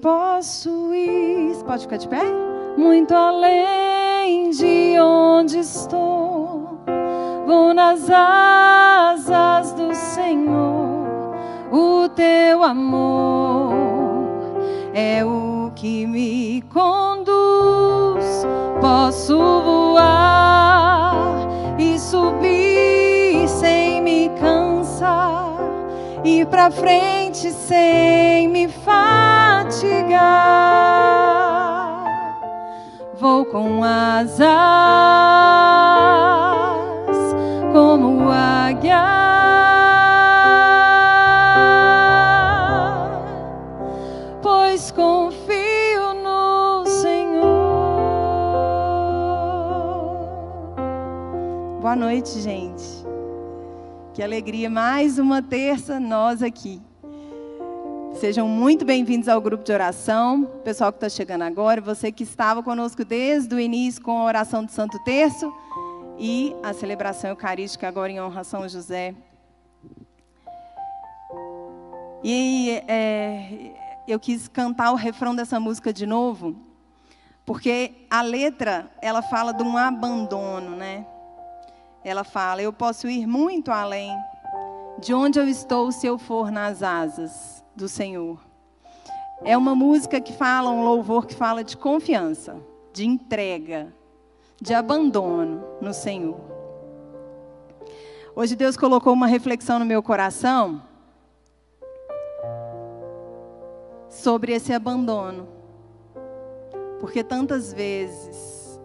Posso ir. Pode ficar de pé? Muito além de onde estou. Vou nas asas do Senhor. O teu amor é o que me conduz. Posso voar e subir sem me cansar. Ir para frente sem me Vou com asas como águia. Pois confio no Senhor. Boa noite, gente. Que alegria, mais uma terça nós aqui. Sejam muito bem-vindos ao grupo de oração, pessoal que está chegando agora, você que estava conosco desde o início com a oração do Santo Terço e a celebração eucarística agora em honra a São José. E é, eu quis cantar o refrão dessa música de novo, porque a letra ela fala de um abandono, né? Ela fala: Eu posso ir muito além de onde eu estou se eu for nas asas do Senhor. É uma música que fala, um louvor que fala de confiança, de entrega, de abandono no Senhor. Hoje Deus colocou uma reflexão no meu coração sobre esse abandono. Porque tantas vezes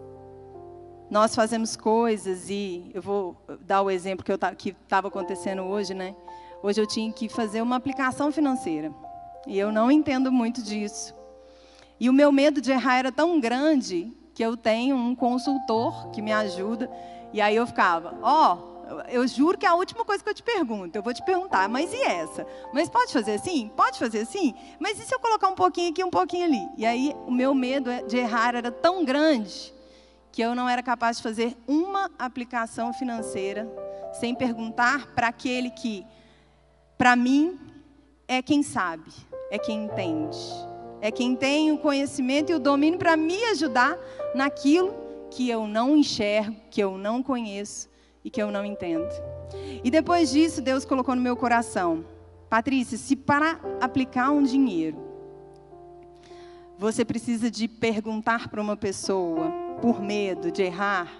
nós fazemos coisas e eu vou dar o exemplo que estava acontecendo hoje, né? Hoje eu tinha que fazer uma aplicação financeira. E eu não entendo muito disso. E o meu medo de errar era tão grande que eu tenho um consultor que me ajuda. E aí eu ficava, ó, oh, eu juro que é a última coisa que eu te pergunto. Eu vou te perguntar, mas e essa? Mas pode fazer assim? Pode fazer assim? Mas e se eu colocar um pouquinho aqui, um pouquinho ali? E aí o meu medo de errar era tão grande que eu não era capaz de fazer uma aplicação financeira sem perguntar para aquele que para mim, é quem sabe, é quem entende, é quem tem o conhecimento e o domínio para me ajudar naquilo que eu não enxergo, que eu não conheço e que eu não entendo. E depois disso, Deus colocou no meu coração: Patrícia, se para aplicar um dinheiro, você precisa de perguntar para uma pessoa por medo de errar,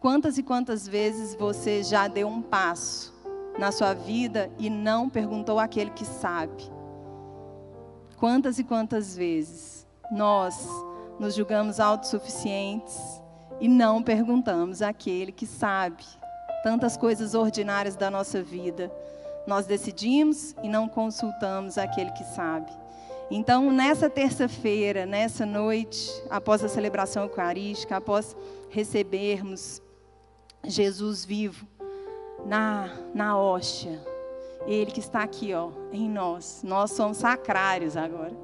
quantas e quantas vezes você já deu um passo na sua vida e não perguntou àquele que sabe. Quantas e quantas vezes nós nos julgamos autossuficientes e não perguntamos àquele que sabe tantas coisas ordinárias da nossa vida. Nós decidimos e não consultamos aquele que sabe. Então, nessa terça-feira, nessa noite, após a celebração eucarística, após recebermos Jesus vivo, na, na hóstia. Ele que está aqui, ó, em nós. Nós somos sacrários agora.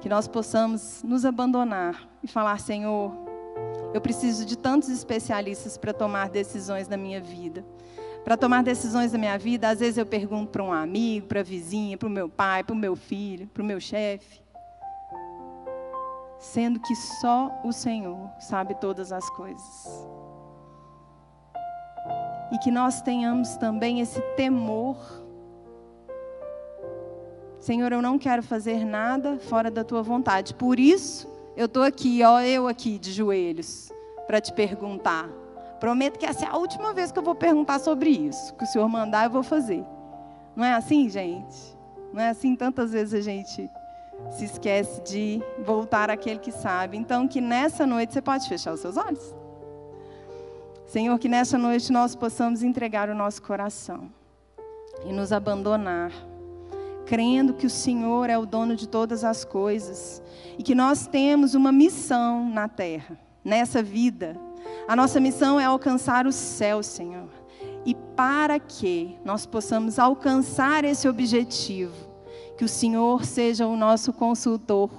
Que nós possamos nos abandonar e falar, Senhor, eu preciso de tantos especialistas para tomar decisões na minha vida. Para tomar decisões na minha vida, às vezes eu pergunto para um amigo, para a vizinha, para o meu pai, para o meu filho, para o meu chefe. Sendo que só o Senhor sabe todas as coisas e que nós tenhamos também esse temor. Senhor, eu não quero fazer nada fora da tua vontade. Por isso, eu estou aqui, ó, eu aqui de joelhos, para te perguntar. Prometo que essa é a última vez que eu vou perguntar sobre isso. Que o Senhor mandar, eu vou fazer. Não é assim, gente? Não é assim? Tantas vezes a gente se esquece de voltar àquele que sabe. Então, que nessa noite você pode fechar os seus olhos. Senhor, que nessa noite nós possamos entregar o nosso coração e nos abandonar, crendo que o Senhor é o dono de todas as coisas e que nós temos uma missão na terra, nessa vida. A nossa missão é alcançar o céu, Senhor. E para que nós possamos alcançar esse objetivo, que o Senhor seja o nosso consultor,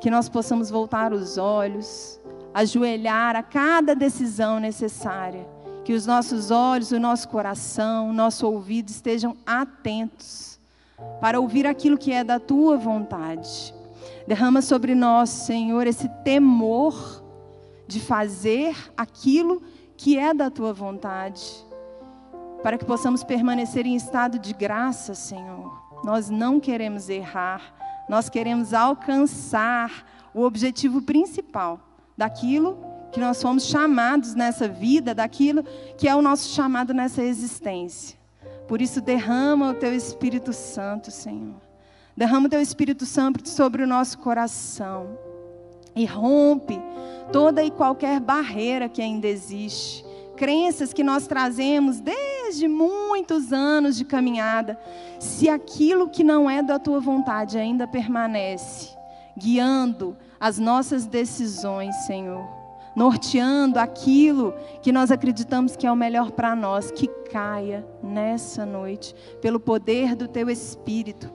que nós possamos voltar os olhos, ajoelhar a cada decisão necessária. Que os nossos olhos, o nosso coração, o nosso ouvido estejam atentos para ouvir aquilo que é da tua vontade. Derrama sobre nós, Senhor, esse temor de fazer aquilo que é da tua vontade, para que possamos permanecer em estado de graça, Senhor. Nós não queremos errar, nós queremos alcançar o objetivo principal daquilo que nós fomos chamados nessa vida, daquilo que é o nosso chamado nessa existência. Por isso, derrama o teu Espírito Santo, Senhor. Derrama o teu Espírito Santo sobre o nosso coração e rompe toda e qualquer barreira que ainda existe. Crenças que nós trazemos desde muitos anos de caminhada. Se aquilo que não é da tua vontade ainda permanece, guiando as nossas decisões, Senhor, norteando aquilo que nós acreditamos que é o melhor para nós, que caia nessa noite, pelo poder do teu Espírito.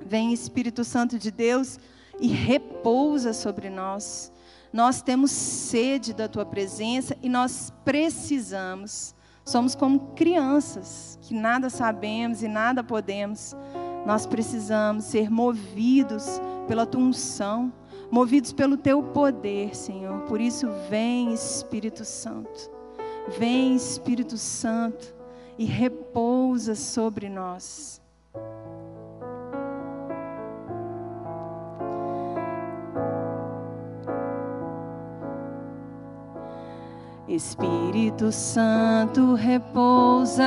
Vem, Espírito Santo de Deus, e repousa sobre nós. Nós temos sede da tua presença e nós precisamos. Somos como crianças que nada sabemos e nada podemos. Nós precisamos ser movidos pela tua unção, movidos pelo teu poder, Senhor. Por isso, vem Espírito Santo. Vem Espírito Santo e repousa sobre nós. Espírito Santo repousa.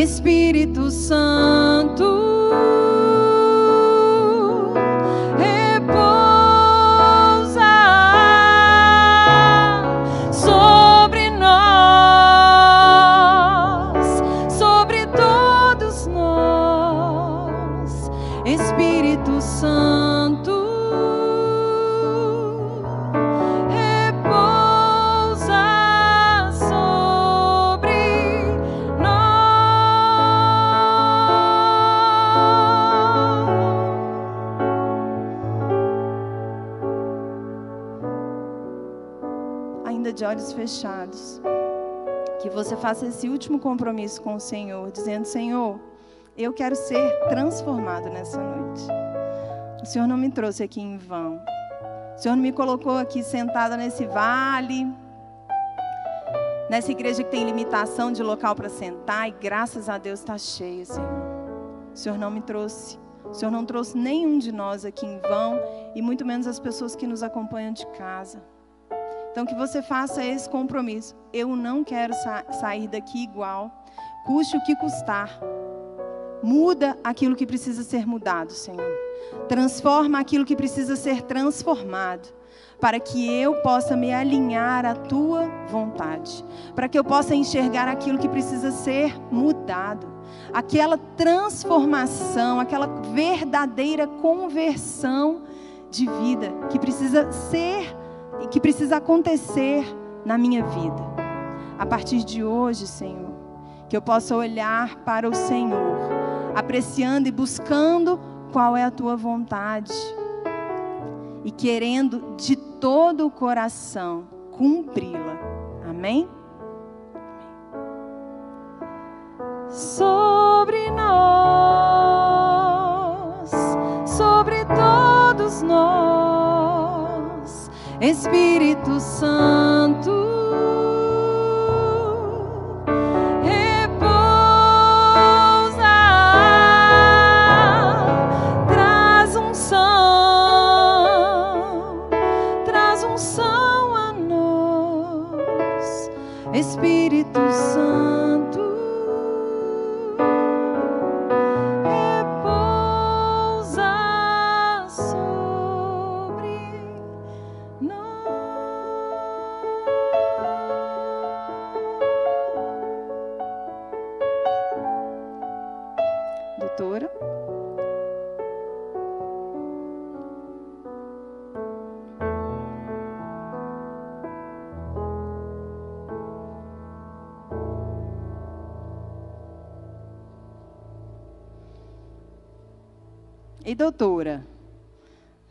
Espírito Santo fechados. Que você faça esse último compromisso com o Senhor, dizendo: Senhor, eu quero ser transformado nessa noite. O Senhor não me trouxe aqui em vão. O Senhor não me colocou aqui sentada nesse vale, nessa igreja que tem limitação de local para sentar e graças a Deus está cheia, Senhor. O Senhor não me trouxe. O Senhor não trouxe nenhum de nós aqui em vão e muito menos as pessoas que nos acompanham de casa. Então, que você faça esse compromisso. Eu não quero sa sair daqui igual, custe o que custar. Muda aquilo que precisa ser mudado, Senhor. Transforma aquilo que precisa ser transformado, para que eu possa me alinhar à tua vontade, para que eu possa enxergar aquilo que precisa ser mudado. Aquela transformação, aquela verdadeira conversão de vida que precisa ser e que precisa acontecer na minha vida. A partir de hoje, Senhor, que eu possa olhar para o Senhor, apreciando e buscando qual é a tua vontade e querendo de todo o coração cumpri-la. Amém? Sobre nós, Espírito Santo.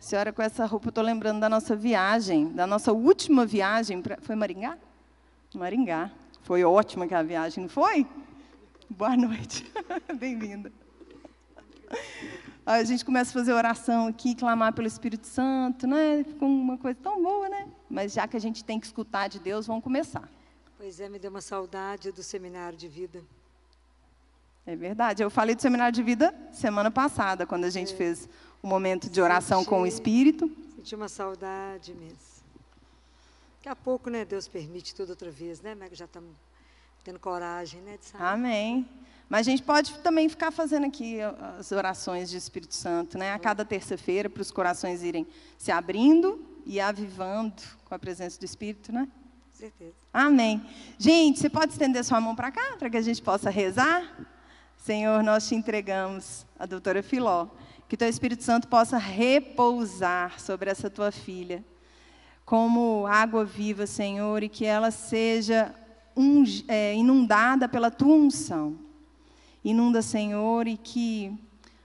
Senhora com essa roupa, eu estou lembrando da nossa viagem, da nossa última viagem. Pra, foi Maringá? Maringá. Foi ótima aquela viagem, não foi? Boa noite. Bem-vinda. A gente começa a fazer oração aqui, clamar pelo Espírito Santo, né? Ficou uma coisa tão boa, né? Mas já que a gente tem que escutar de Deus, vamos começar. Pois é, me deu uma saudade do seminário de vida. É verdade. Eu falei do seminário de vida semana passada, quando a gente é. fez o um momento de oração senti, com o Espírito. Senti uma saudade mesmo. Daqui a pouco, né, Deus permite tudo outra vez, né? Mas já estamos tendo coragem, né, de sair. Amém. Mas a gente pode também ficar fazendo aqui as orações de Espírito Santo, né? A cada terça-feira, para os corações irem se abrindo e avivando com a presença do Espírito, né? Certeza. Amém. Gente, você pode estender sua mão para cá, para que a gente possa rezar? Senhor, nós te entregamos a doutora Filó. Que teu Espírito Santo possa repousar sobre essa tua filha, como água viva, Senhor, e que ela seja é, inundada pela tua unção Inunda, Senhor, e que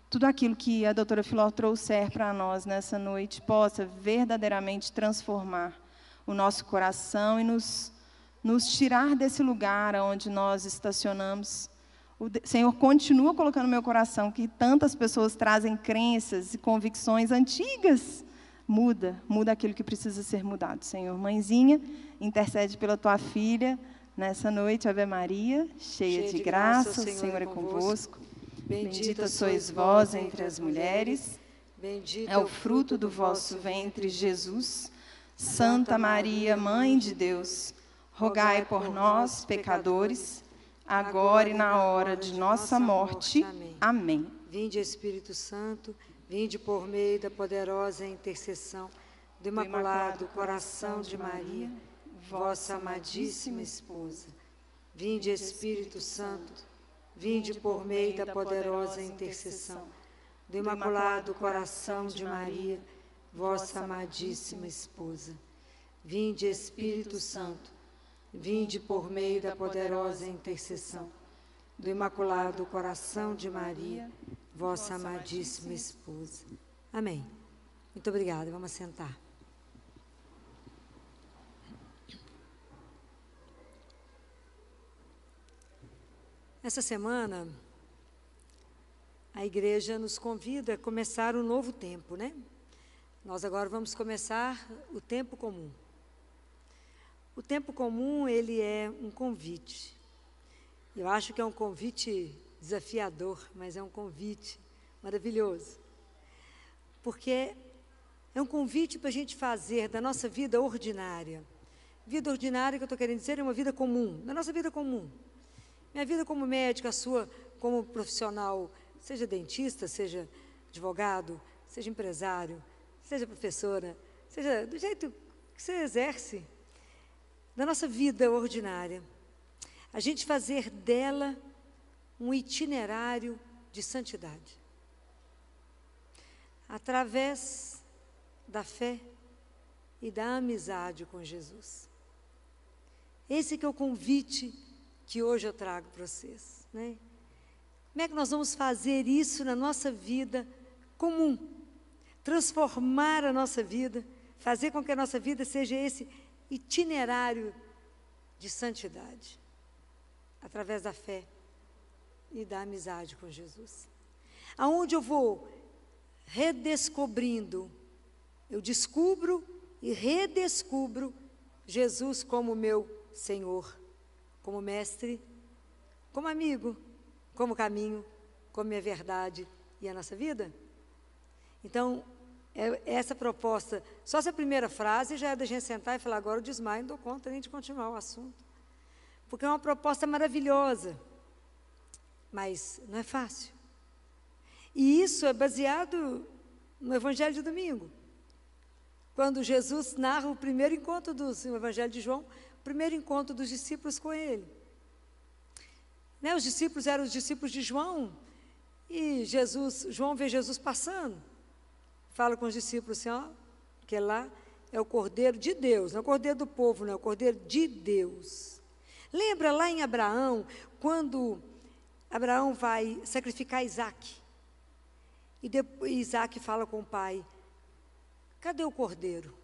tudo aquilo que a doutora Filó trouxer para nós nessa noite possa verdadeiramente transformar o nosso coração e nos, nos tirar desse lugar onde nós estacionamos. O Senhor continua colocando no meu coração que tantas pessoas trazem crenças e convicções antigas. Muda, muda aquilo que precisa ser mudado, Senhor. Mãezinha, intercede pela tua filha Nessa noite, Ave Maria, cheia, cheia de, de graça, o Senhor, é convosco. Bendita sois vós entre as mulheres. Bendito é o fruto do vosso ventre, Jesus. Santa Maria, Mãe de Deus, rogai por nós, pecadores, agora e na hora de nossa morte. Amém. Vinde, Espírito Santo, vinde por meio da poderosa intercessão do Imaculado Coração de Maria vossa amadíssima esposa. Vinde, Espírito Santo, vinde por meio da poderosa intercessão do Imaculado Coração de Maria, vossa amadíssima esposa. Vinde, Espírito Santo, vinde por meio da poderosa intercessão do Imaculado Coração de Maria, vossa amadíssima esposa. Amém. Muito obrigada. Vamos sentar. Essa semana, a igreja nos convida a começar um novo tempo, né? Nós agora vamos começar o tempo comum. O tempo comum, ele é um convite. Eu acho que é um convite desafiador, mas é um convite maravilhoso. Porque é um convite para a gente fazer da nossa vida ordinária. Vida ordinária que eu estou querendo dizer é uma vida comum, da nossa vida comum. Minha vida como médica, a sua como profissional, seja dentista, seja advogado, seja empresário, seja professora, seja do jeito que você exerce, da nossa vida ordinária, a gente fazer dela um itinerário de santidade. Através da fé e da amizade com Jesus. Esse que é o convite que hoje eu trago para vocês. Né? Como é que nós vamos fazer isso na nossa vida comum? Transformar a nossa vida, fazer com que a nossa vida seja esse itinerário de santidade, através da fé e da amizade com Jesus. Aonde eu vou redescobrindo, eu descubro e redescubro Jesus como meu Senhor como mestre, como amigo, como caminho, como minha verdade e a nossa vida? Então, é essa proposta, só essa primeira frase já é da gente sentar e falar, agora eu desmaio, não dou conta nem de continuar o assunto. Porque é uma proposta maravilhosa, mas não é fácil. E isso é baseado no Evangelho de domingo. Quando Jesus narra o primeiro encontro do Evangelho de João, primeiro encontro dos discípulos com ele. Né, os discípulos eram os discípulos de João, e Jesus, João vê Jesus passando, fala com os discípulos assim, ó, que lá é o Cordeiro de Deus, não é o Cordeiro do povo, não é o Cordeiro de Deus. Lembra lá em Abraão, quando Abraão vai sacrificar Isaac, E depois, Isaac fala com o pai: Cadê o cordeiro?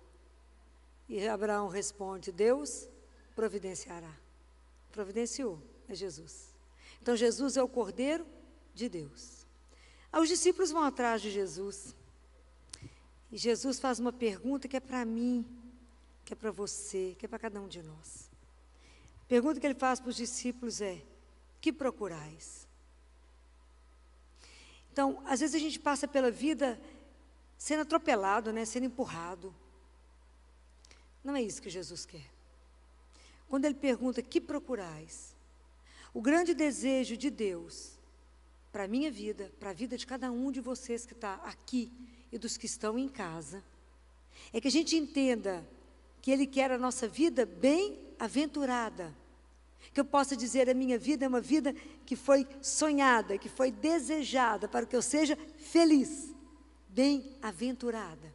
E Abraão responde: Deus providenciará. Providenciou, é Jesus. Então Jesus é o cordeiro de Deus. Os discípulos vão atrás de Jesus. E Jesus faz uma pergunta que é para mim, que é para você, que é para cada um de nós. A pergunta que ele faz para os discípulos é: Que procurais? Então, às vezes a gente passa pela vida sendo atropelado, né, sendo empurrado. Não é isso que Jesus quer. Quando ele pergunta: Que procurais? O grande desejo de Deus para a minha vida, para a vida de cada um de vocês que está aqui e dos que estão em casa, é que a gente entenda que Ele quer a nossa vida bem-aventurada. Que eu possa dizer, a minha vida é uma vida que foi sonhada, que foi desejada, para que eu seja feliz, bem-aventurada.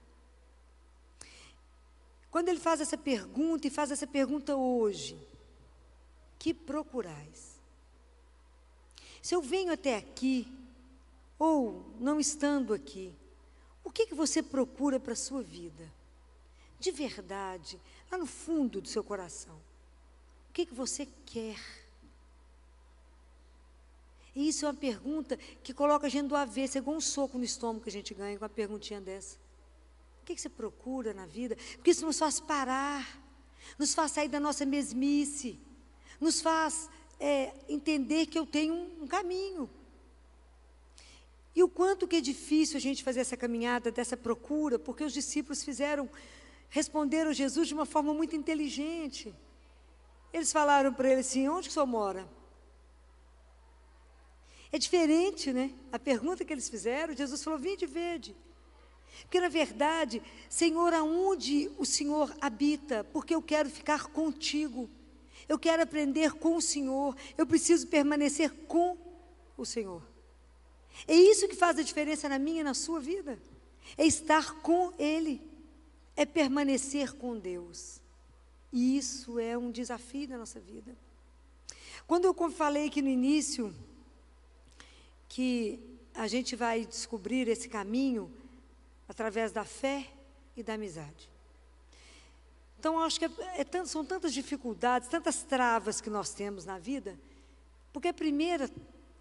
Quando ele faz essa pergunta, e faz essa pergunta hoje, que procurais? Se eu venho até aqui, ou não estando aqui, o que, que você procura para a sua vida? De verdade, lá no fundo do seu coração. O que, que você quer? E isso é uma pergunta que coloca a gente do avesso, é igual um soco no estômago que a gente ganha com uma perguntinha dessa. O que, que você procura na vida? Porque isso nos faz parar, nos faz sair da nossa mesmice, nos faz é, entender que eu tenho um, um caminho. E o quanto que é difícil a gente fazer essa caminhada, dessa procura, porque os discípulos fizeram, responderam Jesus de uma forma muito inteligente. Eles falaram para ele assim: onde que o senhor mora? É diferente, né? A pergunta que eles fizeram, Jesus falou: vinde verde. Porque na verdade, Senhor, aonde o Senhor habita? Porque eu quero ficar contigo. Eu quero aprender com o Senhor. Eu preciso permanecer com o Senhor. É isso que faz a diferença na minha e na sua vida. É estar com Ele, é permanecer com Deus. E isso é um desafio da nossa vida. Quando eu falei aqui no início que a gente vai descobrir esse caminho através da fé e da amizade. Então, acho que é, é, são tantas dificuldades, tantas travas que nós temos na vida, porque a primeira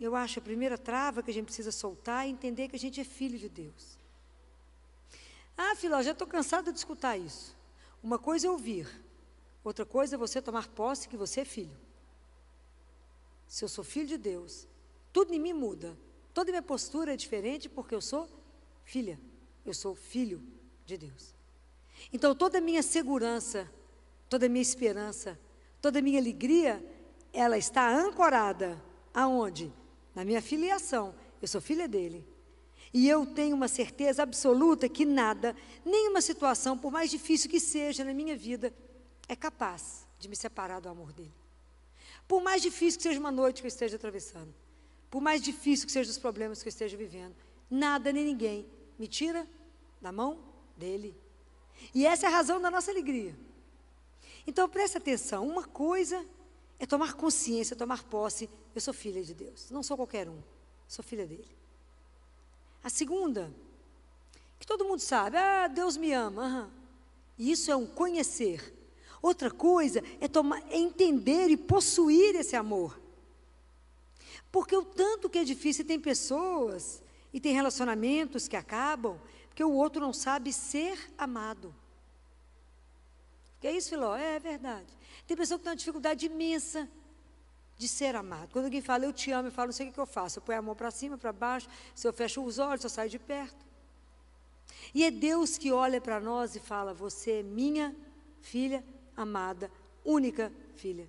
eu acho a primeira trava que a gente precisa soltar é entender que a gente é filho de Deus. Ah, Filó, já estou cansada de escutar isso. Uma coisa é ouvir, outra coisa é você tomar posse que você é filho. Se eu sou filho de Deus, tudo em mim muda. Toda minha postura é diferente porque eu sou filha. Eu sou filho de Deus. Então toda a minha segurança, toda a minha esperança, toda a minha alegria, ela está ancorada aonde? Na minha filiação, eu sou filha dele. E eu tenho uma certeza absoluta que nada, nenhuma situação, por mais difícil que seja na minha vida, é capaz de me separar do amor dele. Por mais difícil que seja uma noite que eu esteja atravessando, por mais difícil que sejam os problemas que eu esteja vivendo, nada nem ninguém me tira da mão dele. E essa é a razão da nossa alegria. Então preste atenção: uma coisa é tomar consciência, tomar posse eu sou filha de Deus, não sou qualquer um, sou filha dele. A segunda, que todo mundo sabe, ah, Deus me ama. Uhum. Isso é um conhecer. Outra coisa é, tomar, é entender e possuir esse amor. Porque o tanto que é difícil, tem pessoas e tem relacionamentos que acabam, porque o outro não sabe ser amado. Que é isso, Filó? É, é verdade. Tem pessoa que tem uma dificuldade imensa de ser amado. Quando alguém fala, eu te amo, eu falo, não sei o que eu faço. Eu ponho a mão para cima, para baixo, se eu fecho os olhos, eu saio de perto. E é Deus que olha para nós e fala: Você é minha filha amada, única filha.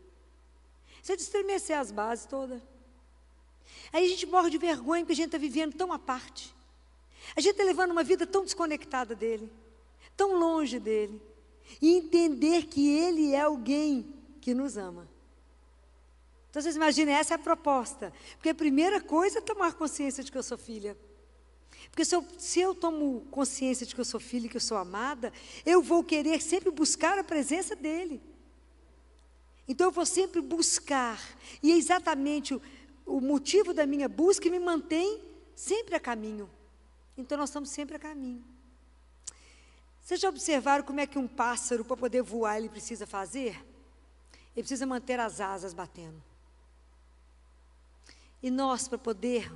Você é de estremecer as bases todas. Aí a gente morre de vergonha porque a gente está vivendo tão à parte. A gente está levando uma vida tão desconectada dele, tão longe dele. E entender que ele é alguém que nos ama. Então vocês imaginem, essa é a proposta. Porque a primeira coisa é tomar consciência de que eu sou filha. Porque se eu, se eu tomo consciência de que eu sou filha e que eu sou amada, eu vou querer sempre buscar a presença dele. Então eu vou sempre buscar. E é exatamente o, o motivo da minha busca me mantém sempre a caminho. Então nós estamos sempre a caminho. Vocês já observaram como é que um pássaro, para poder voar, ele precisa fazer? Ele precisa manter as asas batendo. E nós, para poder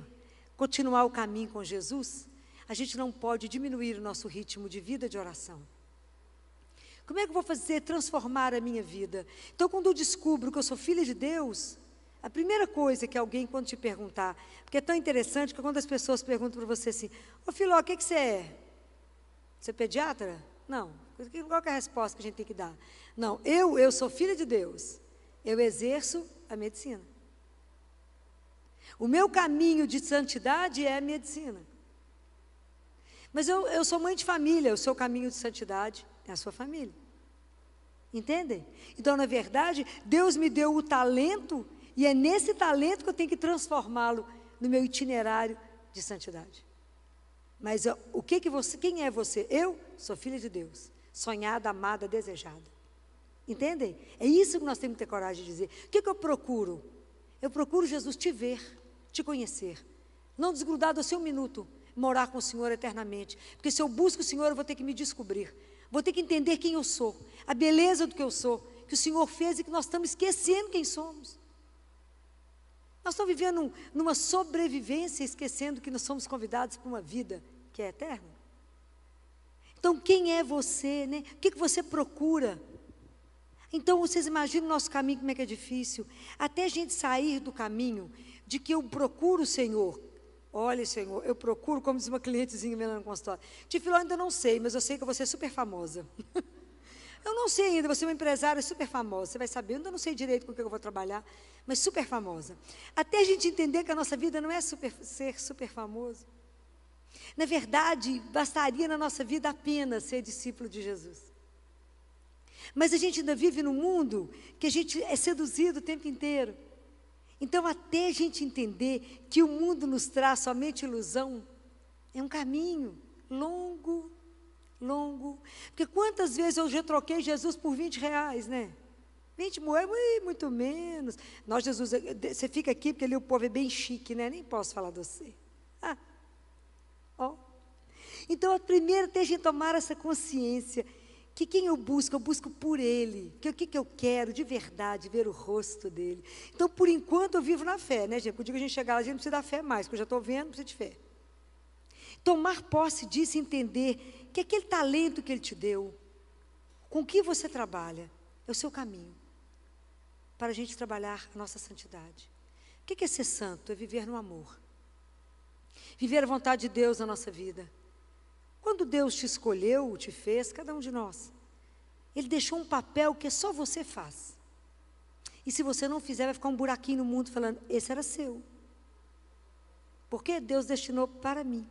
continuar o caminho com Jesus, a gente não pode diminuir o nosso ritmo de vida de oração. Como é que eu vou fazer transformar a minha vida? Então, quando eu descubro que eu sou filha de Deus, a primeira coisa que alguém, quando te perguntar, porque é tão interessante que quando as pessoas perguntam para você assim, ô Filó, o que, que você é? Você é pediatra? Não. Qual é a resposta que a gente tem que dar? Não, eu, eu sou filha de Deus. Eu exerço a medicina. O meu caminho de santidade é a medicina. Mas eu, eu sou mãe de família, o seu caminho de santidade é a sua família. Entendem? Então, na verdade, Deus me deu o talento e é nesse talento que eu tenho que transformá-lo no meu itinerário de santidade. Mas o que que você, quem é você? Eu sou filha de Deus, sonhada, amada, desejada. Entendem? É isso que nós temos que ter coragem de dizer. O que, que eu procuro? Eu procuro, Jesus, te ver, te conhecer. Não desgrudar do seu minuto, morar com o Senhor eternamente. Porque se eu busco o Senhor, eu vou ter que me descobrir. Vou ter que entender quem eu sou, a beleza do que eu sou, que o Senhor fez e que nós estamos esquecendo quem somos. Nós estamos vivendo numa sobrevivência, esquecendo que nós somos convidados para uma vida que é eterna. Então, quem é você, né? O que, que você procura? Então, vocês imaginam o nosso caminho, como é que é difícil. Até a gente sair do caminho de que eu procuro o Senhor. Olha, Senhor, eu procuro, como diz uma clientezinha minha no consultório. Tifiló, ainda não sei, mas eu sei que você é super famosa. Eu não sei ainda, você é uma empresária super famosa. Você vai saber, eu ainda não sei direito com o que eu vou trabalhar, mas super famosa. Até a gente entender que a nossa vida não é super, ser super famoso. Na verdade, bastaria na nossa vida apenas ser discípulo de Jesus. Mas a gente ainda vive num mundo que a gente é seduzido o tempo inteiro. Então, até a gente entender que o mundo nos traz somente ilusão, é um caminho longo, longo. Porque quantas vezes eu já troquei Jesus por 20 reais, né? 20 moedas, muito menos. Nós, Jesus, você fica aqui porque ali o povo é bem chique, né? Nem posso falar de você. Ah, ó. Então, a primeira tem a gente tomar essa consciência que quem eu busco, eu busco por Ele. Que o que, que eu quero de verdade, ver o rosto dele. Então, por enquanto, eu vivo na fé, né, gente? Quando a gente chegar lá, a gente não precisa da fé mais, porque eu já estou vendo, não precisa de fé. Tomar posse disso e entender que aquele talento que Ele te deu, com que você trabalha, é o seu caminho para a gente trabalhar a nossa santidade. O que é ser santo? É viver no amor. Viver a vontade de Deus na nossa vida. Quando Deus te escolheu, te fez, cada um de nós, Ele deixou um papel que só você faz. E se você não fizer, vai ficar um buraquinho no mundo falando: esse era seu. Porque Deus destinou para mim.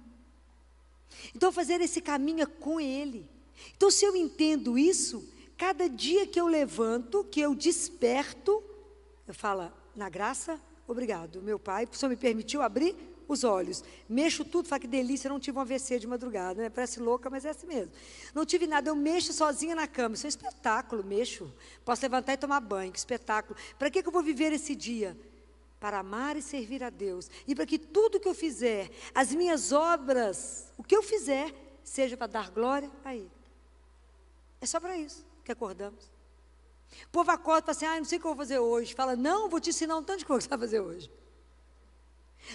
Então, fazer esse caminho é com Ele. Então, se eu entendo isso, cada dia que eu levanto, que eu desperto, eu falo, na graça, obrigado, meu Pai, o Senhor me permitiu abrir os olhos. Mexo tudo, fala que delícia, não tive um AVC de madrugada, né? Parece louca, mas é assim mesmo. Não tive nada, eu mexo sozinha na cama. Isso é um espetáculo, mexo. Posso levantar e tomar banho, que espetáculo. Para que, que eu vou viver esse dia? para amar e servir a Deus, e para que tudo que eu fizer, as minhas obras, o que eu fizer, seja para dar glória a Ele. É só para isso que acordamos. O povo acorda e fala assim: ah, não sei o que eu vou fazer hoje. Fala, não, vou te ensinar um tanto de coisa que você vai fazer hoje.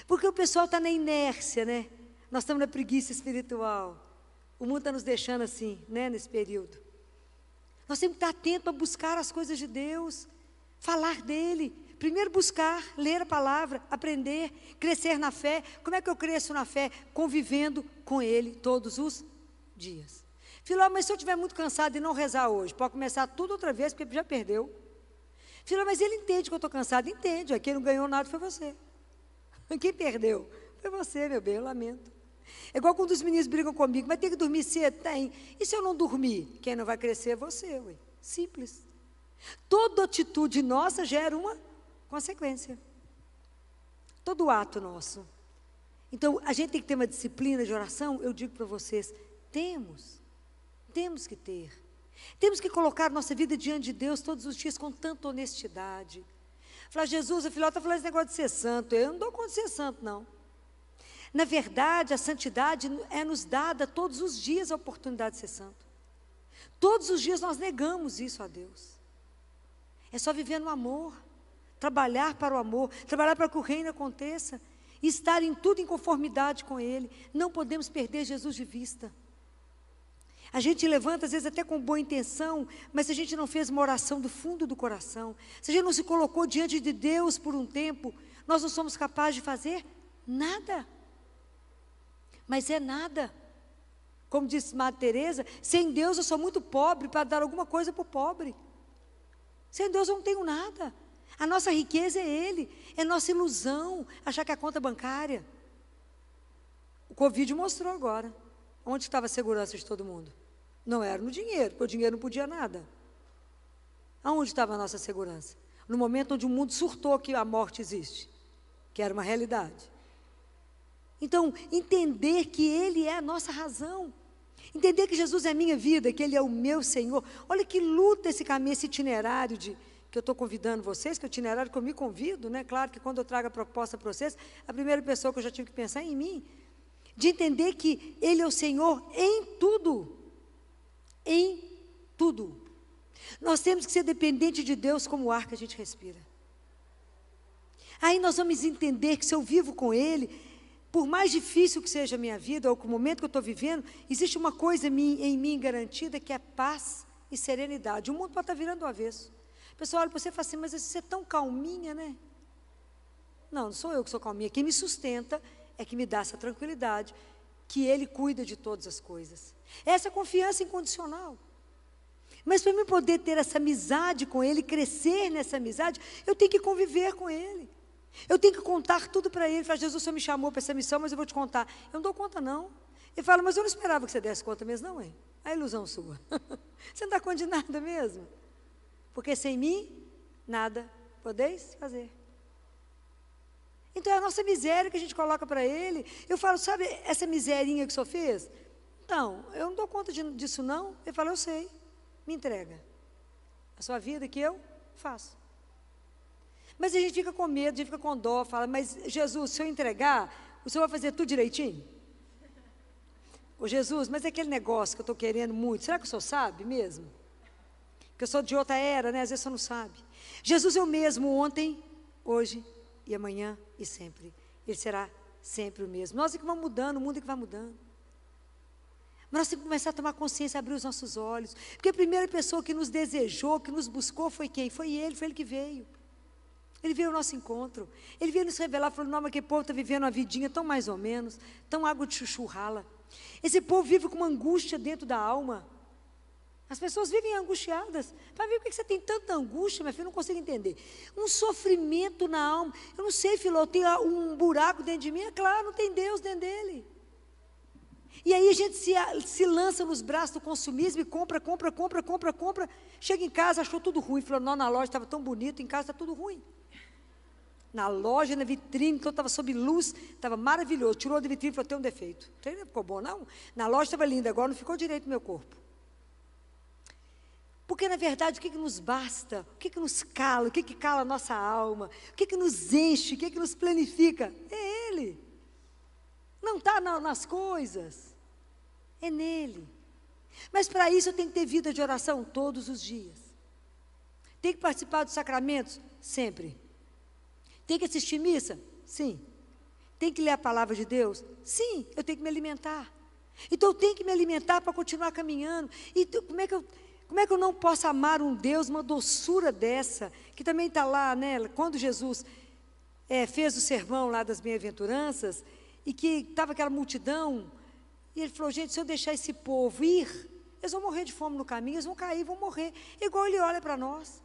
Porque o pessoal está na inércia, né? Nós estamos na preguiça espiritual. O mundo está nos deixando assim, né, nesse período. Nós temos que estar atentos para buscar as coisas de Deus, falar dele, Primeiro buscar, ler a palavra, aprender, crescer na fé. Como é que eu cresço na fé? Convivendo com Ele todos os dias. Filó, mas se eu estiver muito cansado e não rezar hoje, pode começar tudo outra vez, porque já perdeu. Filó, mas ele entende que eu estou cansado? Entende. Quem não ganhou nada foi você. Quem perdeu? Foi você, meu bem, eu lamento. É igual quando os meninos brigam comigo, mas tem que dormir cedo? Tem. E se eu não dormir? Quem não vai crescer é você, ué. Simples. Toda atitude nossa gera uma consequência. Todo ato nosso. Então, a gente tem que ter uma disciplina de oração, eu digo para vocês, temos. Temos que ter. Temos que colocar nossa vida diante de Deus todos os dias com tanta honestidade. Falar, Jesus, a filhota está falando esse negócio de ser santo. Eu não dou conta de ser santo, não. Na verdade, a santidade é nos dada todos os dias a oportunidade de ser santo. Todos os dias nós negamos isso a Deus. É só viver no amor, trabalhar para o amor, trabalhar para que o reino aconteça, estar em tudo em conformidade com Ele. Não podemos perder Jesus de vista. A gente levanta, às vezes, até com boa intenção, mas se a gente não fez uma oração do fundo do coração, se a gente não se colocou diante de Deus por um tempo, nós não somos capazes de fazer nada. Mas é nada. Como disse Madre Teresa, sem Deus eu sou muito pobre para dar alguma coisa para o pobre. Sem Deus eu não tenho nada. A nossa riqueza é Ele, é nossa ilusão achar que a conta bancária. O Covid mostrou agora. Onde estava a segurança de todo mundo? Não era no dinheiro, porque o dinheiro não podia nada. Aonde estava a nossa segurança? No momento onde o mundo surtou que a morte existe, que era uma realidade. Então, entender que Ele é a nossa razão. Entender que Jesus é a minha vida, que Ele é o meu Senhor. Olha que luta esse caminho, esse itinerário de, que eu estou convidando vocês, que é o itinerário que eu me convido, né? Claro que quando eu trago a proposta para vocês, a primeira pessoa que eu já tive que pensar é em mim. De entender que Ele é o Senhor em tudo em tudo. Nós temos que ser dependentes de Deus como o ar que a gente respira. Aí nós vamos entender que se eu vivo com Ele, por mais difícil que seja a minha vida, ou o momento que eu estou vivendo, existe uma coisa em mim garantida que é paz e serenidade. O mundo pode estar virando o avesso. O pessoal olha para você e fala assim, mas você é tão calminha, né? Não, não sou eu que sou calminha. Quem me sustenta é que me dá essa tranquilidade, que Ele cuida de todas as coisas. Essa confiança incondicional. Mas para eu poder ter essa amizade com Ele, crescer nessa amizade, eu tenho que conviver com Ele. Eu tenho que contar tudo para Ele. Fala, Jesus, o Senhor me chamou para essa missão, mas eu vou te contar. Eu não dou conta, não. Ele fala, mas eu não esperava que você desse conta mesmo, não, hein? A ilusão sua. você não dá conta de nada mesmo. Porque sem mim, nada podeis fazer. Então é a nossa miséria que a gente coloca para ele. Eu falo, sabe essa miserinha que o senhor fez? Então, eu não dou conta disso não. Ele fala, eu sei, me entrega. A sua vida que eu faço. Mas a gente fica com medo, a gente fica com dó, fala, mas Jesus, se eu entregar, o senhor vai fazer tudo direitinho? Ô Jesus, mas é aquele negócio que eu estou querendo muito, será que o senhor sabe mesmo? Que eu sou de outra era, né? Às vezes o senhor não sabe. Jesus o mesmo ontem, hoje e amanhã e sempre. Ele será sempre o mesmo. Nós é que vamos mudando, o mundo é que vai mudando. Mas nós temos que começar a tomar consciência, abrir os nossos olhos. Porque a primeira pessoa que nos desejou, que nos buscou, foi quem? Foi Ele, foi Ele que veio. Ele veio ao nosso encontro. Ele veio nos revelar, falou, não, mas que povo está vivendo uma vidinha tão mais ou menos, tão água de chuchu rala. Esse povo vive com uma angústia dentro da alma. As pessoas vivem angustiadas. Vai ver por que você tem tanta angústia, minha filha, eu não consigo entender. Um sofrimento na alma. Eu não sei, filho, tem um buraco dentro de mim? É claro, não tem Deus dentro dele. E aí a gente se, se lança nos braços do consumismo e compra, compra, compra, compra, compra. Chega em casa, achou tudo ruim. Falou, não, na loja estava tão bonito, em casa está tudo ruim. Na loja, na vitrine, então estava sob luz, estava maravilhoso. Tirou da vitrine e falou, tem um defeito. Não ficou bom, não? Na loja estava lindo, agora não ficou direito no meu corpo. Porque, na verdade, o que, que nos basta? O que, que nos cala? O que, que cala a nossa alma? O que, que nos enche? O que, que nos planifica? É Ele. Não está na, nas coisas. É nele. Mas para isso eu tenho que ter vida de oração todos os dias. Tem que participar dos sacramentos? Sempre. Tem que assistir missa? Sim. Tem que ler a palavra de Deus? Sim, eu tenho que me alimentar. Então eu tenho que me alimentar para continuar caminhando. E como é que eu como é que eu não posso amar um Deus, uma doçura dessa, que também está lá, né? Quando Jesus é, fez o sermão lá das bem-aventuranças, e que estava aquela multidão, e ele falou: gente, se eu deixar esse povo ir, eles vão morrer de fome no caminho, eles vão cair, vão morrer. Igual ele olha para nós.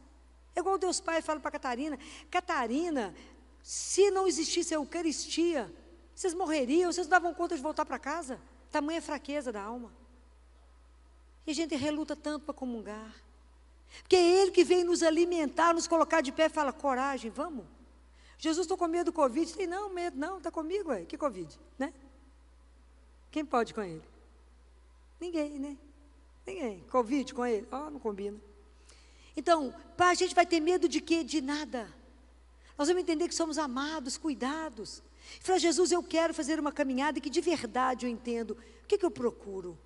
Igual Deus Pai fala para Catarina: Catarina, se não existisse a Eucaristia, vocês morreriam, vocês não davam conta de voltar para casa. Tamanha fraqueza da alma. E a gente reluta tanto para comungar. Porque é Ele que veio nos alimentar, nos colocar de pé e fala: coragem, vamos. Jesus, estou com medo do Covid. Tem não, medo não, está comigo, ué. Que Covid, né? Quem pode com Ele? Ninguém, né? Ninguém. Covid com Ele? Ó, oh, não combina. Então, pá, a gente vai ter medo de quê? De nada. Nós vamos entender que somos amados, cuidados. Fala, Jesus, eu quero fazer uma caminhada que de verdade eu entendo. O que, que eu procuro?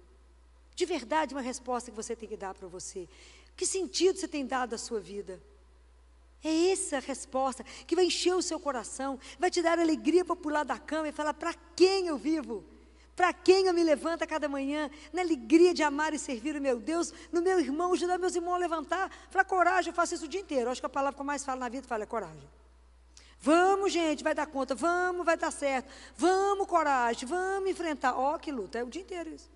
De verdade, uma resposta que você tem que dar para você. Que sentido você tem dado à sua vida? É essa a resposta que vai encher o seu coração, vai te dar alegria para pular da cama e falar: para quem eu vivo? Para quem eu me levanto a cada manhã? Na alegria de amar e servir o meu Deus, no meu irmão, ajudar meus irmãos a levantar. Falar coragem, eu faço isso o dia inteiro. Acho que a palavra que eu mais falo na vida fala é coragem. Vamos, gente, vai dar conta. Vamos, vai dar certo. Vamos, coragem. Vamos enfrentar. Ó, oh, que luta. É o dia inteiro isso.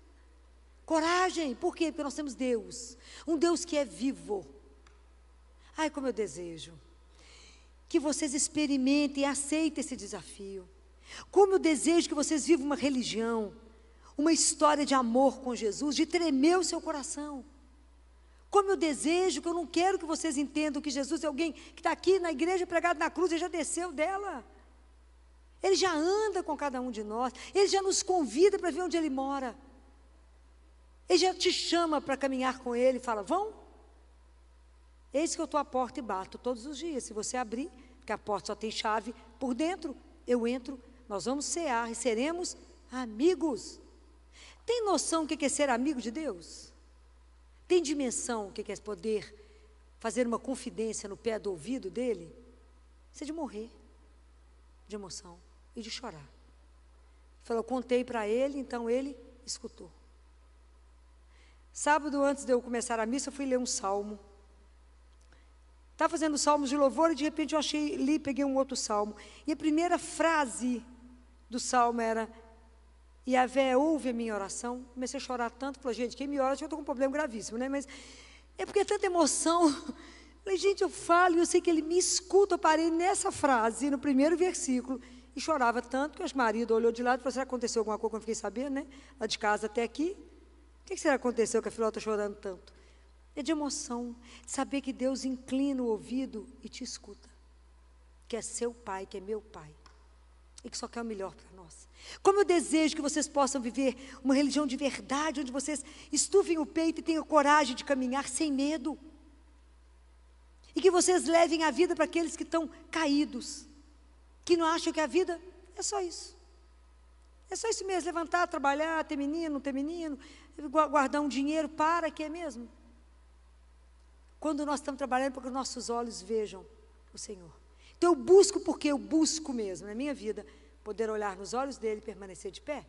Coragem. Por quê? Porque nós temos Deus. Um Deus que é vivo. Ai, como eu desejo que vocês experimentem e aceitem esse desafio. Como eu desejo que vocês vivam uma religião, uma história de amor com Jesus, de tremer o seu coração. Como eu desejo, que eu não quero que vocês entendam que Jesus é alguém que está aqui na igreja pregado na cruz e já desceu dela. Ele já anda com cada um de nós, ele já nos convida para ver onde ele mora. Ele já te chama para caminhar com ele e fala: Vão? Eis que eu estou à porta e bato todos os dias. Se você abrir, porque a porta só tem chave por dentro, eu entro, nós vamos cear e seremos amigos. Tem noção do que é ser amigo de Deus? Tem dimensão o que é poder fazer uma confidência no pé do ouvido dele? Isso é de morrer de emoção e de chorar. Falou, contei para ele, então ele escutou. Sábado, antes de eu começar a missa, eu fui ler um salmo. Estava fazendo salmos de louvor e de repente eu achei, li, peguei um outro salmo. E a primeira frase do salmo era: Yahvé, ouve a minha oração. Comecei a chorar tanto, falei, gente, quem me ora, eu estou com um problema gravíssimo, né? Mas é porque é tanta emoção. Falei, gente, eu falo e eu sei que ele me escuta. Eu parei nessa frase, no primeiro versículo, e chorava tanto que o marido olhou de lado e falou: será que aconteceu alguma coisa que eu fiquei sabendo, né? Lá de casa até aqui. Que será que aconteceu que a filha está chorando tanto? É de emoção, de saber que Deus inclina o ouvido e te escuta. Que é seu pai, que é meu pai e que só quer o melhor para nós. Como eu desejo que vocês possam viver uma religião de verdade, onde vocês estufem o peito e tenham coragem de caminhar sem medo. E que vocês levem a vida para aqueles que estão caídos, que não acham que a vida é só isso. É só isso mesmo, levantar, trabalhar, ter menino, ter menino, guardar um dinheiro, para que é mesmo. Quando nós estamos trabalhando para que os nossos olhos vejam o Senhor. Então eu busco porque eu busco mesmo na minha vida poder olhar nos olhos dele e permanecer de pé.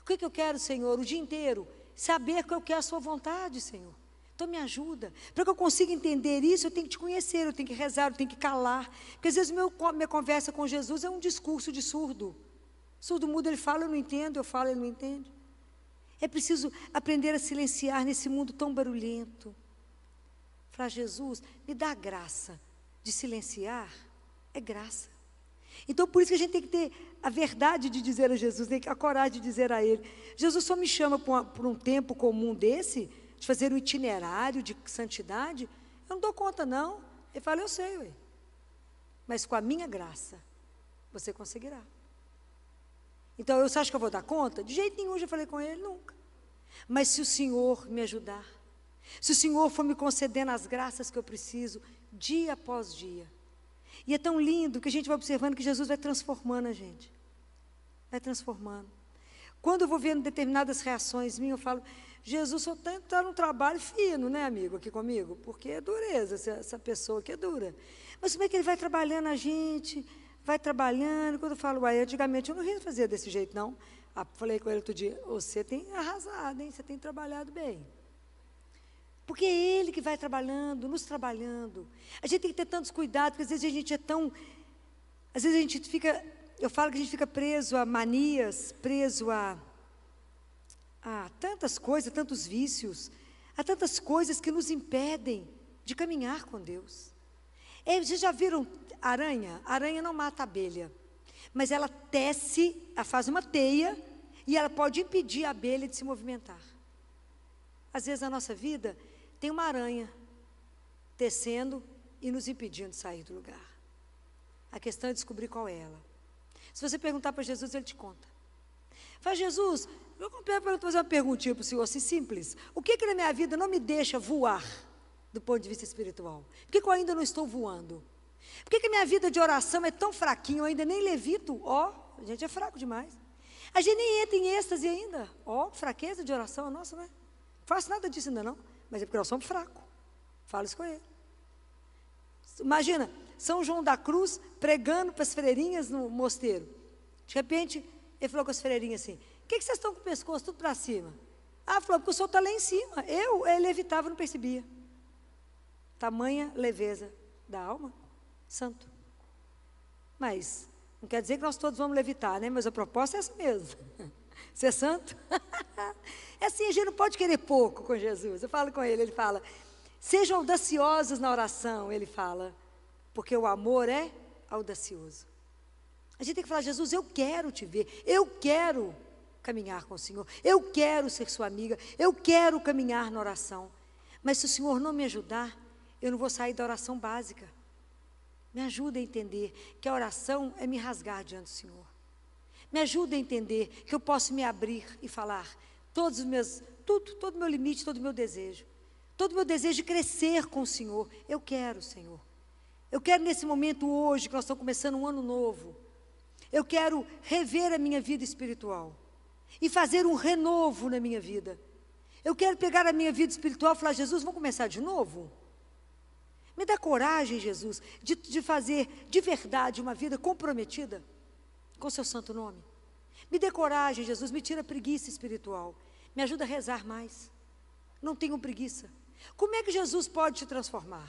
O que, que eu quero, Senhor, o dia inteiro? Saber que eu quero a sua vontade, Senhor. Então me ajuda. Para que eu consiga entender isso, eu tenho que te conhecer, eu tenho que rezar, eu tenho que calar. Porque às vezes meu, minha conversa com Jesus é um discurso de surdo. Surdo mudo, ele fala, eu não entendo, eu falo, ele não entende. É preciso aprender a silenciar nesse mundo tão barulhento. Para Jesus, me dá graça de silenciar é graça. Então, por isso que a gente tem que ter a verdade de dizer a Jesus, tem que a coragem de dizer a Ele. Jesus só me chama por um tempo comum desse, de fazer um itinerário de santidade. Eu não dou conta, não. Ele fala, eu sei, ué. mas com a minha graça, você conseguirá. Então, eu, você acha que eu vou dar conta? De jeito nenhum, já falei com ele, nunca. Mas se o Senhor me ajudar, se o Senhor for me concedendo as graças que eu preciso, dia após dia. E é tão lindo que a gente vai observando que Jesus vai transformando a gente. Vai transformando. Quando eu vou vendo determinadas reações minhas, eu falo, Jesus só está tá no trabalho fino, né, amigo, aqui comigo? Porque é dureza, essa, pessoa aqui é dura. Mas como é que ele vai trabalhando a gente? Vai trabalhando. Quando eu falo, uai, antigamente eu não fazer desse jeito, não. Ah, falei com ele outro dia, você tem arrasado, hein? Você tem trabalhado bem. Porque é Ele que vai trabalhando, nos trabalhando. A gente tem que ter tantos cuidados, porque às vezes a gente é tão. Às vezes a gente fica. Eu falo que a gente fica preso a manias, preso a, a tantas coisas, tantos vícios, a tantas coisas que nos impedem de caminhar com Deus. Vocês já viram aranha? aranha não mata abelha, mas ela tece, ela faz uma teia e ela pode impedir a abelha de se movimentar. Às vezes na nossa vida, tem uma aranha tecendo e nos impedindo de sair do lugar. A questão é descobrir qual é ela. Se você perguntar para Jesus, ele te conta. Fala, Jesus, eu vou fazer uma perguntinha para o senhor, assim simples. O que, que na minha vida não me deixa voar do ponto de vista espiritual? Por que, que eu ainda não estou voando? Por que, que minha vida de oração é tão fraquinha? Eu ainda nem levito. Ó, oh, a gente é fraco demais. A gente nem entra em êxtase ainda. Ó, oh, fraqueza de oração, nossa, né? Não faço nada disso ainda não. Mas é porque nós somos fracos. Fala isso com ele. Imagina, São João da Cruz pregando para as freirinhas no mosteiro. De repente, ele falou com as freirinhas assim: O que, que vocês estão com o pescoço tudo para cima? Ah, falou, porque o sol está lá em cima. Eu, ele evitava, não percebia. Tamanha leveza da alma, santo. Mas, não quer dizer que nós todos vamos levitar, né? Mas a proposta é essa mesmo. Ser santo. é assim, a gente não pode querer pouco com Jesus. Eu falo com ele, ele fala, sejam audaciosos na oração, ele fala, porque o amor é audacioso. A gente tem que falar, Jesus, eu quero te ver, eu quero caminhar com o Senhor. Eu quero ser sua amiga, eu quero caminhar na oração. Mas se o Senhor não me ajudar, eu não vou sair da oração básica. Me ajuda a entender que a oração é me rasgar diante do Senhor. Me ajuda a entender que eu posso me abrir e falar todos os meus, tudo, todo o meu limite, todo o meu desejo. Todo o meu desejo de crescer com o Senhor. Eu quero, Senhor. Eu quero nesse momento hoje, que nós estamos começando um ano novo. Eu quero rever a minha vida espiritual e fazer um renovo na minha vida. Eu quero pegar a minha vida espiritual e falar: Jesus, vamos começar de novo? Me dá coragem, Jesus, de, de fazer de verdade uma vida comprometida com seu santo nome. Me dê coragem, Jesus, me tira a preguiça espiritual. Me ajuda a rezar mais. Não tenho preguiça. Como é que Jesus pode te transformar?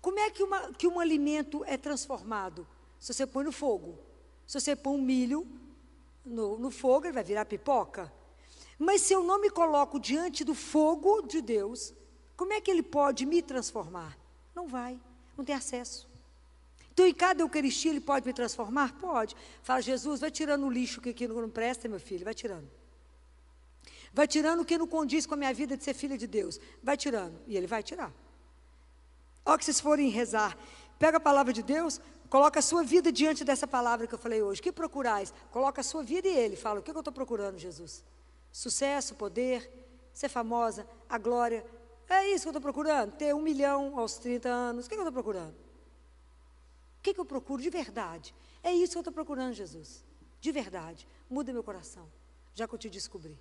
Como é que, uma, que um alimento é transformado? Se você põe no fogo. Se você põe um milho no, no fogo, ele vai virar pipoca. Mas se eu não me coloco diante do fogo de Deus, como é que ele pode me transformar? Não vai, não tem acesso. Então, em cada Eucaristia, ele pode me transformar? Pode. Fala, Jesus, vai tirando o lixo que aqui não presta, meu filho, vai tirando. Vai tirando o que não condiz com a minha vida de ser filha de Deus. Vai tirando. E ele vai tirar. Ó, que vocês forem rezar, pega a palavra de Deus, Coloca a sua vida diante dessa palavra que eu falei hoje. O que procurais? Coloca a sua vida e ele. Fala, o que eu estou procurando, Jesus? Sucesso, poder, ser famosa, a glória. É isso que eu estou procurando? Ter um milhão aos 30 anos. O que eu estou procurando? O que eu procuro de verdade? É isso que eu estou procurando, Jesus. De verdade. Muda meu coração, já que eu te descobri.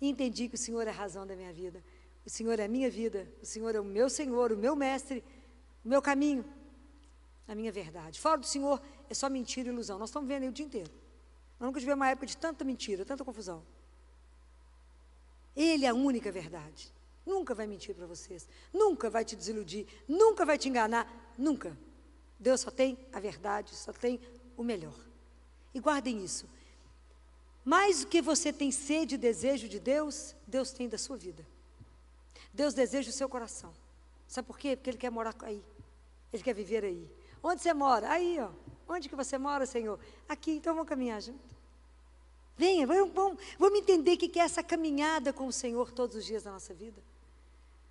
E entendi que o Senhor é a razão da minha vida. O Senhor é a minha vida. O Senhor é o meu Senhor, o meu mestre, o meu caminho a minha verdade. Fora do Senhor é só mentira e ilusão. Nós estamos vendo aí o dia inteiro. Nós nunca tivemos uma época de tanta mentira, tanta confusão. Ele é a única verdade. Nunca vai mentir para vocês. Nunca vai te desiludir. Nunca vai te enganar. Nunca. Deus só tem a verdade, só tem o melhor. E guardem isso. Mais do que você tem sede e desejo de Deus, Deus tem da sua vida. Deus deseja o seu coração. Sabe por quê? Porque Ele quer morar aí. Ele quer viver aí. Onde você mora? Aí, ó. Onde que você mora, Senhor? Aqui, então vamos caminhar junto. Venha, vamos, vamos, vamos entender o que é essa caminhada com o Senhor todos os dias da nossa vida.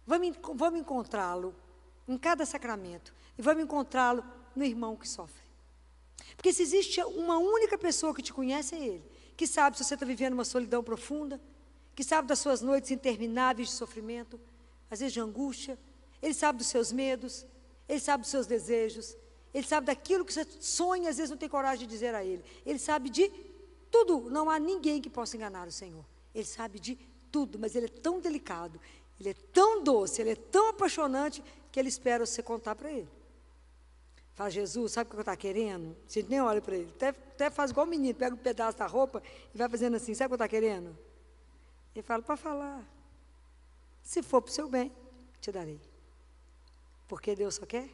Vamos, vamos encontrá-lo em cada sacramento. E vamos encontrá-lo no irmão que sofre. Porque se existe uma única pessoa que te conhece, é Ele. Que sabe se você está vivendo uma solidão profunda, que sabe das suas noites intermináveis de sofrimento, às vezes de angústia. Ele sabe dos seus medos, Ele sabe dos seus desejos, ele sabe daquilo que você sonha, às vezes não tem coragem de dizer a Ele. Ele sabe de tudo. Não há ninguém que possa enganar o Senhor. Ele sabe de tudo, mas Ele é tão delicado, Ele é tão doce, Ele é tão apaixonante, que Ele espera você contar para Ele. Fala, Jesus, sabe o que eu estou querendo? Você nem olha para Ele. Até, até faz igual o menino, pega um pedaço da roupa e vai fazendo assim, sabe o que eu estou querendo? Ele fala, para falar. Se for para o seu bem, te darei. Porque Deus só quer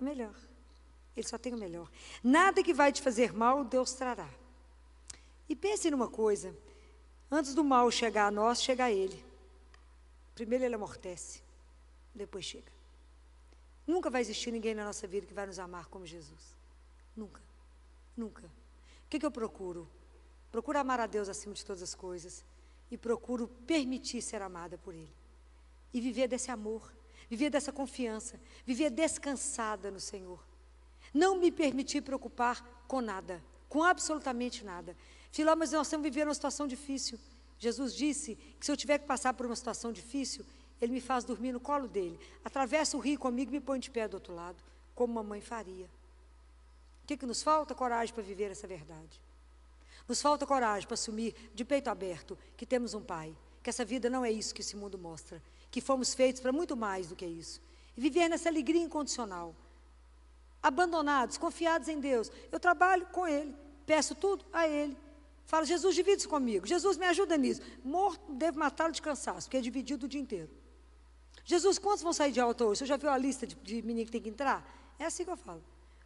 o melhor. Ele só tem o melhor. Nada que vai te fazer mal, Deus trará. E pense numa coisa: antes do mal chegar a nós, chega a Ele. Primeiro ele amortece, depois chega. Nunca vai existir ninguém na nossa vida que vai nos amar como Jesus. Nunca. Nunca. O que, que eu procuro? Procuro amar a Deus acima de todas as coisas. E procuro permitir ser amada por Ele. E viver desse amor, viver dessa confiança, viver descansada no Senhor. Não me permitir preocupar com nada, com absolutamente nada. Filó, mas nós estamos vivendo uma situação difícil. Jesus disse que se eu tiver que passar por uma situação difícil, Ele me faz dormir no colo dele. Atravessa o rio comigo e me põe de pé do outro lado. como mamãe faria. O que, que nos falta? Coragem para viver essa verdade. Nos falta coragem para assumir de peito aberto que temos um Pai, que essa vida não é isso que esse mundo mostra, que fomos feitos para muito mais do que isso. E viver nessa alegria incondicional. Abandonados, confiados em Deus. Eu trabalho com Ele, peço tudo a Ele. Falo, Jesus, divide isso comigo. Jesus, me ajuda nisso. Morto, devo matá-lo de cansaço, porque é dividido o dia inteiro. Jesus, quantos vão sair de alta hoje? Você já viu a lista de, de menino que tem que entrar? É assim que eu falo.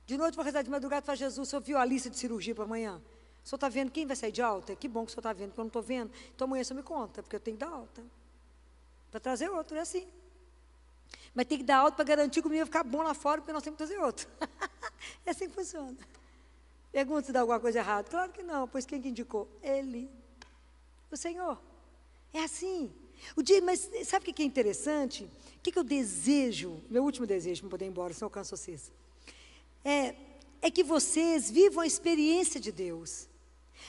De noite vou rezar de madrugada para Jesus, o senhor viu a lista de cirurgia para amanhã? O senhor está vendo quem vai sair de alta? Que bom que o senhor está vendo, porque eu não estou vendo. Então amanhã o senhor me conta, porque eu tenho que dar alta. Para trazer outro, é assim. Mas tem que dar alta para garantir que o menino vai ficar bom lá fora, porque nós temos que trazer outro. é assim que funciona. Pergunta se dá alguma coisa errada. Claro que não, pois quem que indicou? Ele. O Senhor. É assim. O dia, mas sabe o que é interessante? O que, que eu desejo? Meu último desejo para poder ir embora, se eu alcanço vocês. É, é que vocês vivam a experiência de Deus.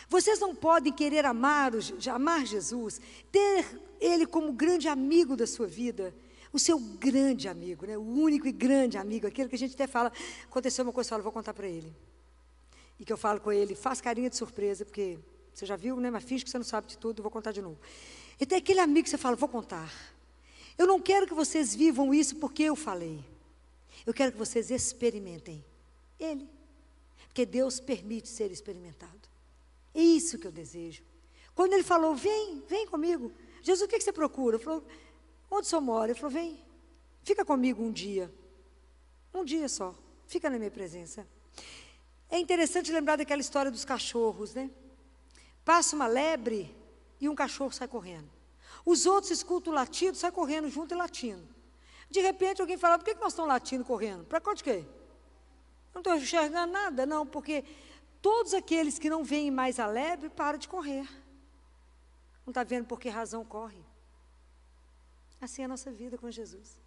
Vocês não podem querer amar, amar Jesus, ter Ele como grande amigo da sua vida, o seu grande amigo, né? o único e grande amigo, aquele que a gente até fala, aconteceu uma coisa, eu falo, vou contar para ele. E que eu falo com ele, faz carinha de surpresa, porque você já viu, né? Mas finge que você não sabe de tudo, vou contar de novo. E tem aquele amigo que você fala, vou contar. Eu não quero que vocês vivam isso porque eu falei. Eu quero que vocês experimentem Ele. Porque Deus permite ser experimentado. É isso que eu desejo. Quando ele falou, vem, vem comigo. Jesus, o que, você procura? Ele falou, onde o senhor mora? Ele falou, vem, fica comigo um dia. Um dia só. Fica na minha presença. É interessante lembrar daquela história dos cachorros, né? Passa uma lebre e um cachorro sai correndo. Os outros escutam o latido, sai correndo junto e latindo. De repente alguém fala, por que, nós estamos latindo correndo? Para quanto que? Não estou enxergando nada, não, porque todos aqueles que não veem mais a lebre param de correr. Não está vendo por que razão corre. Assim é a nossa vida com Jesus.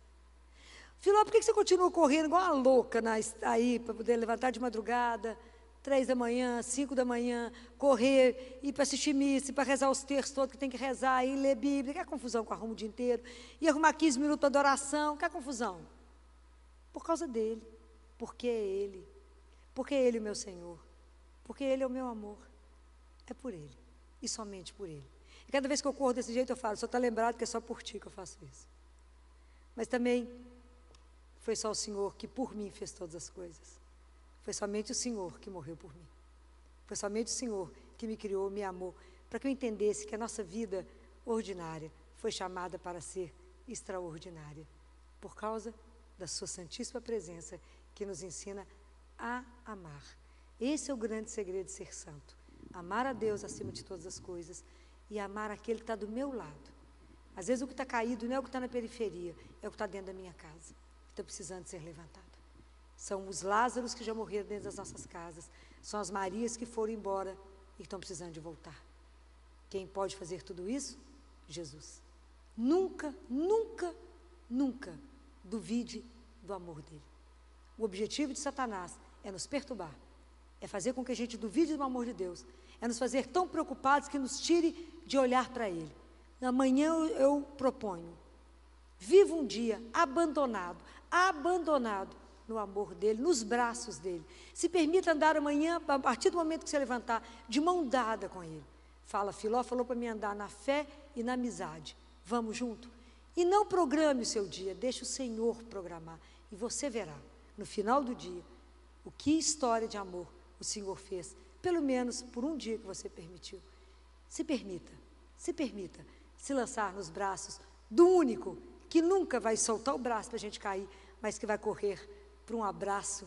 Filó, por que você continua correndo igual uma louca na, aí, para poder levantar de madrugada? três da manhã, cinco da manhã, correr, ir para assistir missa, para rezar os textos todos que tem que rezar, ir ler Bíblia, que é confusão que arruma o dia inteiro, e arrumar 15 minutos para adoração, que é confusão. Por causa dele, porque é ele, porque é ele o meu Senhor, porque ele é o meu amor, é por ele, e somente por ele. E cada vez que eu corro desse jeito, eu falo, só está lembrado que é só por ti que eu faço isso. Mas também foi só o Senhor que por mim fez todas as coisas. Foi somente o Senhor que morreu por mim. Foi somente o Senhor que me criou, me amou, para que eu entendesse que a nossa vida ordinária foi chamada para ser extraordinária, por causa da Sua Santíssima Presença, que nos ensina a amar. Esse é o grande segredo de ser santo. Amar a Deus acima de todas as coisas e amar aquele que está do meu lado. Às vezes o que está caído não é o que está na periferia, é o que está dentro da minha casa, está precisando ser levantado. São os Lázaros que já morreram dentro das nossas casas. São as Marias que foram embora e estão precisando de voltar. Quem pode fazer tudo isso? Jesus. Nunca, nunca, nunca duvide do amor dele. O objetivo de Satanás é nos perturbar, é fazer com que a gente duvide do amor de Deus, é nos fazer tão preocupados que nos tire de olhar para Ele. Amanhã eu, eu proponho, viva um dia abandonado, abandonado no amor dele, nos braços dele. Se permita andar amanhã, a partir do momento que você levantar, de mão dada com ele. Fala, Filó falou para mim andar na fé e na amizade. Vamos junto? E não programe o seu dia, deixe o Senhor programar. E você verá, no final do dia, o que história de amor o Senhor fez, pelo menos por um dia que você permitiu. Se permita, se permita se lançar nos braços do único que nunca vai soltar o braço para a gente cair, mas que vai correr para um abraço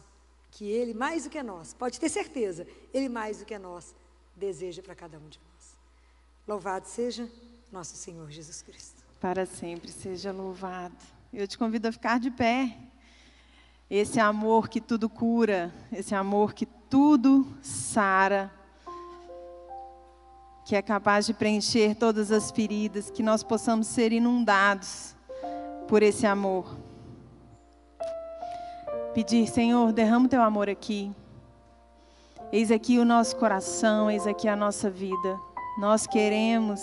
que Ele, mais do que nós, pode ter certeza, Ele mais do que nós, deseja para cada um de nós. Louvado seja nosso Senhor Jesus Cristo. Para sempre seja louvado. Eu te convido a ficar de pé. Esse amor que tudo cura, esse amor que tudo sara, que é capaz de preencher todas as feridas, que nós possamos ser inundados por esse amor pedir, Senhor, derrama o teu amor aqui. Eis aqui o nosso coração, eis aqui a nossa vida. Nós queremos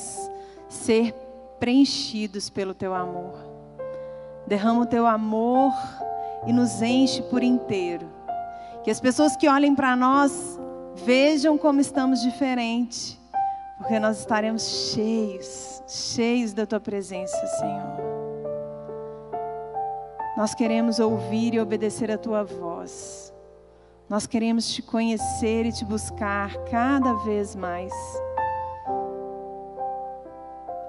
ser preenchidos pelo teu amor. Derrama o teu amor e nos enche por inteiro. Que as pessoas que olhem para nós vejam como estamos diferentes, porque nós estaremos cheios, cheios da tua presença, Senhor. Nós queremos ouvir e obedecer a tua voz. Nós queremos te conhecer e te buscar cada vez mais.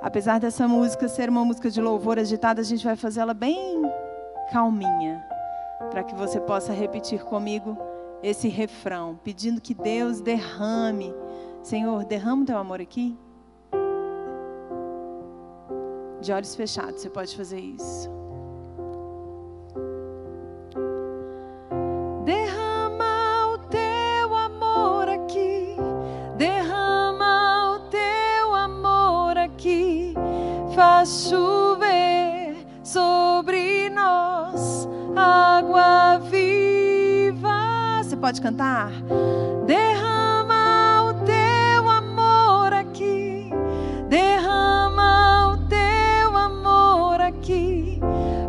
Apesar dessa música ser uma música de louvor agitada, a gente vai fazer ela bem calminha, para que você possa repetir comigo esse refrão, pedindo que Deus derrame. Senhor, derrama o teu amor aqui. De olhos fechados, você pode fazer isso. Chover sobre nós água viva. Você pode cantar? Derrama o teu amor aqui, derrama o teu amor aqui,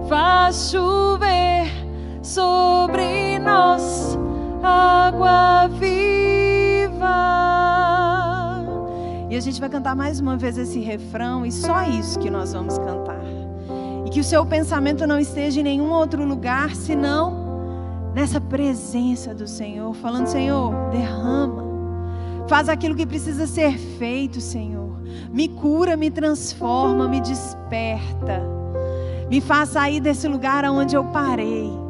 faz chover sobre nós água A gente vai cantar mais uma vez esse refrão e só isso que nós vamos cantar. E que o seu pensamento não esteja em nenhum outro lugar senão nessa presença do Senhor, falando: Senhor, derrama. Faz aquilo que precisa ser feito, Senhor. Me cura, me transforma, me desperta. Me faz sair desse lugar onde eu parei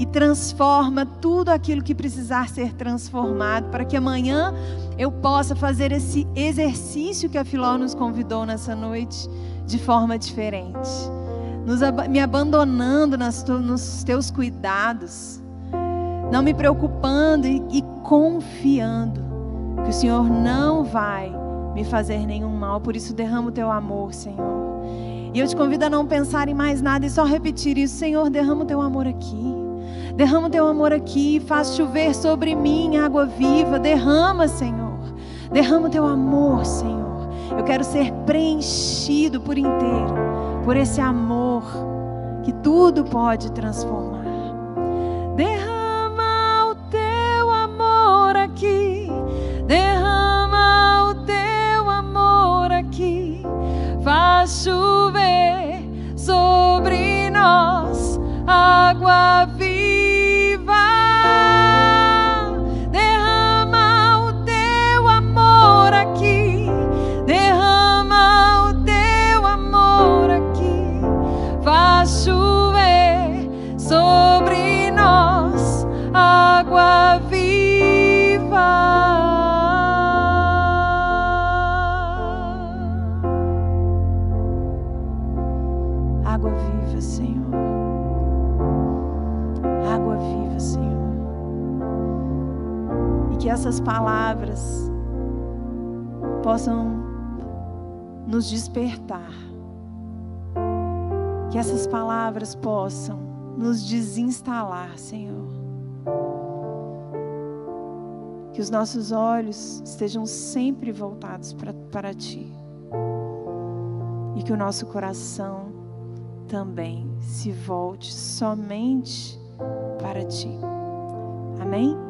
e transforma tudo aquilo que precisar ser transformado, para que amanhã eu possa fazer esse exercício que a Filó nos convidou nessa noite de forma diferente. Nos, me abandonando nas, nos teus cuidados, não me preocupando e, e confiando que o Senhor não vai me fazer nenhum mal, por isso derrama o teu amor, Senhor. E eu te convido a não pensar em mais nada e só repetir isso: Senhor, derrama o teu amor aqui. Derrama o teu amor aqui, faz chover sobre mim água viva. Derrama, Senhor. Derrama o teu amor, Senhor. Eu quero ser preenchido por inteiro por esse amor que tudo pode transformar. Derrama o teu amor aqui. Derrama o teu amor aqui. Faz chover sobre nós água viva. essas palavras possam nos despertar. Que essas palavras possam nos desinstalar, Senhor. Que os nossos olhos estejam sempre voltados para Ti. E que o nosso coração também se volte somente para Ti. Amém?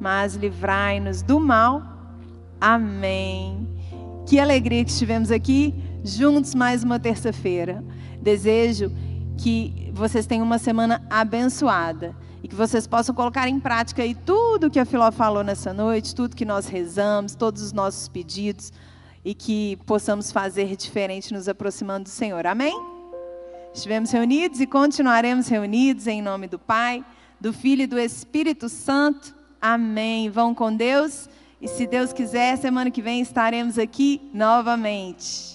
mas livrai-nos do mal. Amém. Que alegria que estivemos aqui juntos mais uma terça-feira. Desejo que vocês tenham uma semana abençoada e que vocês possam colocar em prática aí tudo que a Filó falou nessa noite, tudo que nós rezamos, todos os nossos pedidos e que possamos fazer diferente nos aproximando do Senhor. Amém? Estivemos reunidos e continuaremos reunidos em nome do Pai, do Filho e do Espírito Santo. Amém. Vão com Deus. E se Deus quiser, semana que vem estaremos aqui novamente.